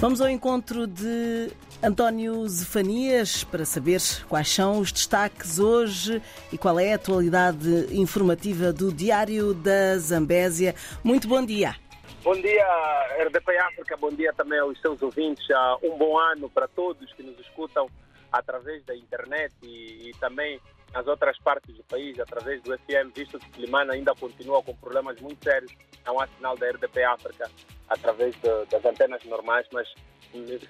Vamos ao encontro de António Zefanias para saber quais são os destaques hoje e qual é a atualidade informativa do Diário da Zambésia. Muito bom dia. Bom dia, RDP África. Bom dia também aos seus ouvintes. Um bom ano para todos que nos escutam através da internet e, e também nas outras partes do país, através do FM, visto que Climana ainda continua com problemas muito sérios. Não há sinal da RDP África através de, das antenas normais, mas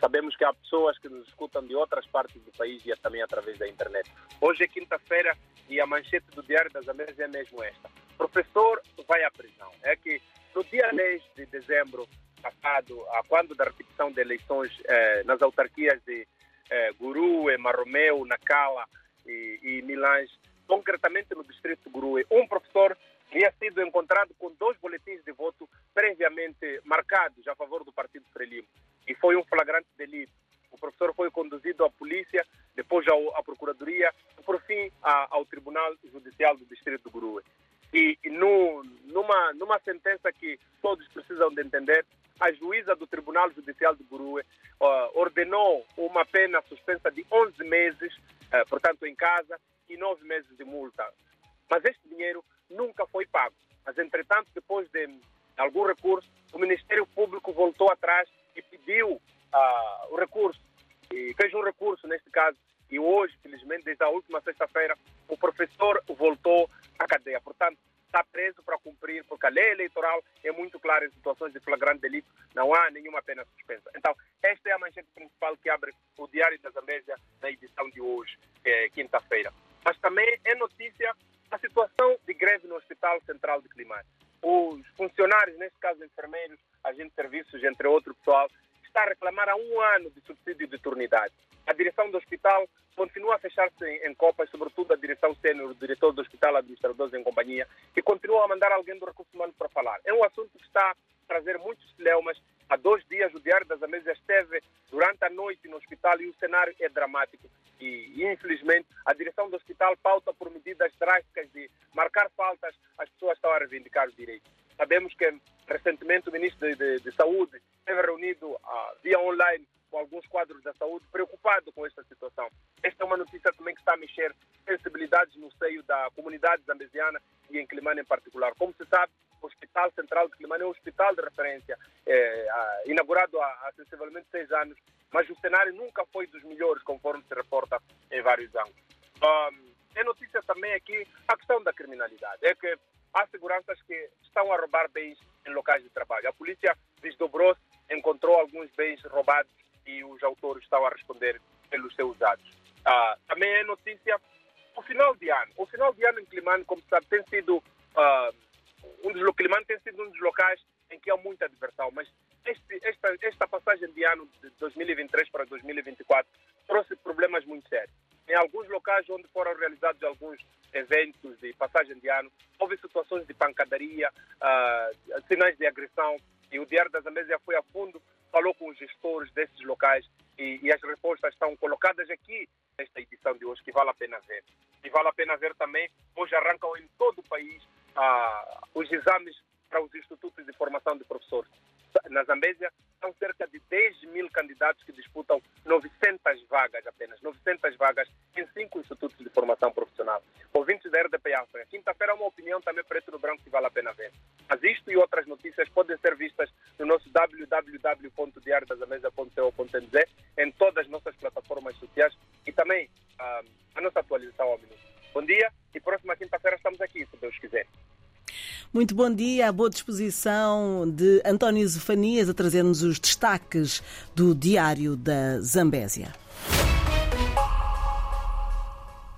sabemos que há pessoas que nos escutam de outras partes do país e também através da internet. Hoje é quinta-feira e a manchete do Diário das Américas é mesmo esta. Professor vai à prisão. É que no dia 10 de dezembro passado, quando da repetição de eleições eh, nas autarquias de eh, Gurue, Marromeu, Nacala e, e Milange, concretamente no distrito de Gurue, um professor havia sido encontrado com dois boletins de voto previamente marcados a favor do Partido Frelimo e foi um flagrante delito. O professor foi conduzido à polícia, depois à Procuradoria e, por fim, ao Tribunal Judicial do Distrito de Gurue. E, e no, numa, numa sentença que todos precisam de entender, a juíza do Tribunal Judicial de Gurue uh, ordenou uma pena suspensa de 11 meses, portanto, em casa, e 9 meses de multa. Mas este dinheiro nunca foi pago. Mas, entretanto, depois de algum recurso, o Ministério Público voltou atrás e pediu uh, o recurso. E fez um recurso, neste caso, e hoje, felizmente, desde a última sexta-feira, o professor voltou à cadeia. Portanto, está preso para cumprir, porque a lei eleitoral é muito clara em situações de flagrante delito, não há nenhuma pena suspensa. Então, esta é a manchete principal que abre o Diário da Zambésia na edição de hoje, é quinta-feira. Mas também é notícia a situação de greve no Hospital Central de Climate. Os funcionários, neste caso enfermeiros, agentes de serviços, entre outro pessoal, está a reclamar há um ano de subsídio de turnidade. A direção do hospital continua a fechar-se em, copas, sobretudo a direção sênior, o diretor do hospital, administradores em companhia, e continua a mandar alguém do recurso humano para falar. É um assunto que está a trazer muitos celeumas. Há dois dias o Diário das Américas esteve durante a noite no hospital e o cenário é dramático. E, infelizmente, a direção do hospital pauta por medidas drásticas de marcar faltas, as pessoas estão a reivindicar os direitos. Sabemos que recentemente o ministro de, de, de Saúde esteve reunido uh, via online com alguns quadros da saúde, preocupado com esta situação. Esta é uma notícia também que está a mexer sensibilidades no seio da comunidade zambesiana e em Climane em particular. Como se sabe, o Hospital Central de Climane é um hospital de referência, é, inaugurado há, há sensivelmente seis anos, mas o cenário nunca foi dos melhores, conforme se reporta em vários ângulos. Um, é notícia também aqui a questão da criminalidade. É que trabalho. A polícia desdobrou-se, encontrou alguns bens roubados e os autores estão a responder pelos seus atos. Ah, também é notícia o final de ano. O final de ano em Climane, como sabe, tem sido ah, um dos Climane tem sido um dos locais em que há muita diversão, mas este, esta, esta passagem de ano de 2023 para 2024 trouxe problemas muito sérios. Em alguns locais onde foram realizados alguns eventos de passagem de ano, houve situações de pancadaria, uh, sinais de agressão, e o Diário das Américas foi a fundo, falou com os gestores desses locais e, e, as respostas estão colocadas aqui nesta edição de hoje, que vale a pena ver. E vale a pena ver também, hoje arrancam em todo o país uh, os exames para os institutos de formação de professores. Na Zambésia, vagas apenas, 900 vagas em cinco institutos de formação profissional. Ouvintes da RDP África, quinta-feira uma opinião também preto no branco que vale a pena ver. Mas isto e outras notícias podem ser vistas no nosso www.diariodasamesa.co.nz em todas as nossas plataformas sociais e também uh, a nossa atualização ao minuto. Bom dia e próxima quinta-feira estamos aqui, se Deus quiser. Muito bom dia, à boa disposição de António Zefanias a trazer-nos os destaques do Diário da Zambésia.